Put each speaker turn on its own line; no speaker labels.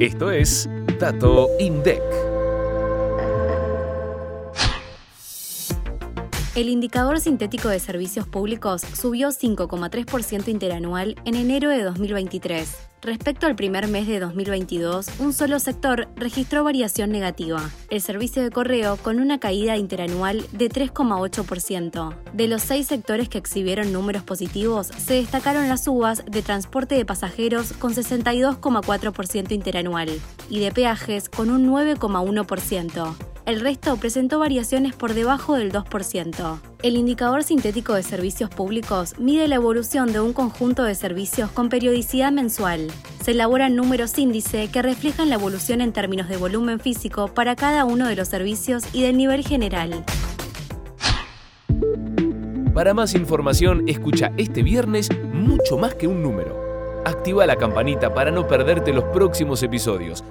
Esto es Dato INDEC.
El indicador sintético de servicios públicos subió 5,3% interanual en enero de 2023. Respecto al primer mes de 2022, un solo sector registró variación negativa, el servicio de correo con una caída interanual de 3,8%. De los seis sectores que exhibieron números positivos, se destacaron las uvas de transporte de pasajeros con 62,4% interanual y de peajes con un 9,1%. El resto presentó variaciones por debajo del 2%. El indicador sintético de servicios públicos mide la evolución de un conjunto de servicios con periodicidad mensual. Se elaboran números índice que reflejan la evolución en términos de volumen físico para cada uno de los servicios y del nivel general.
Para más información, escucha este viernes mucho más que un número. Activa la campanita para no perderte los próximos episodios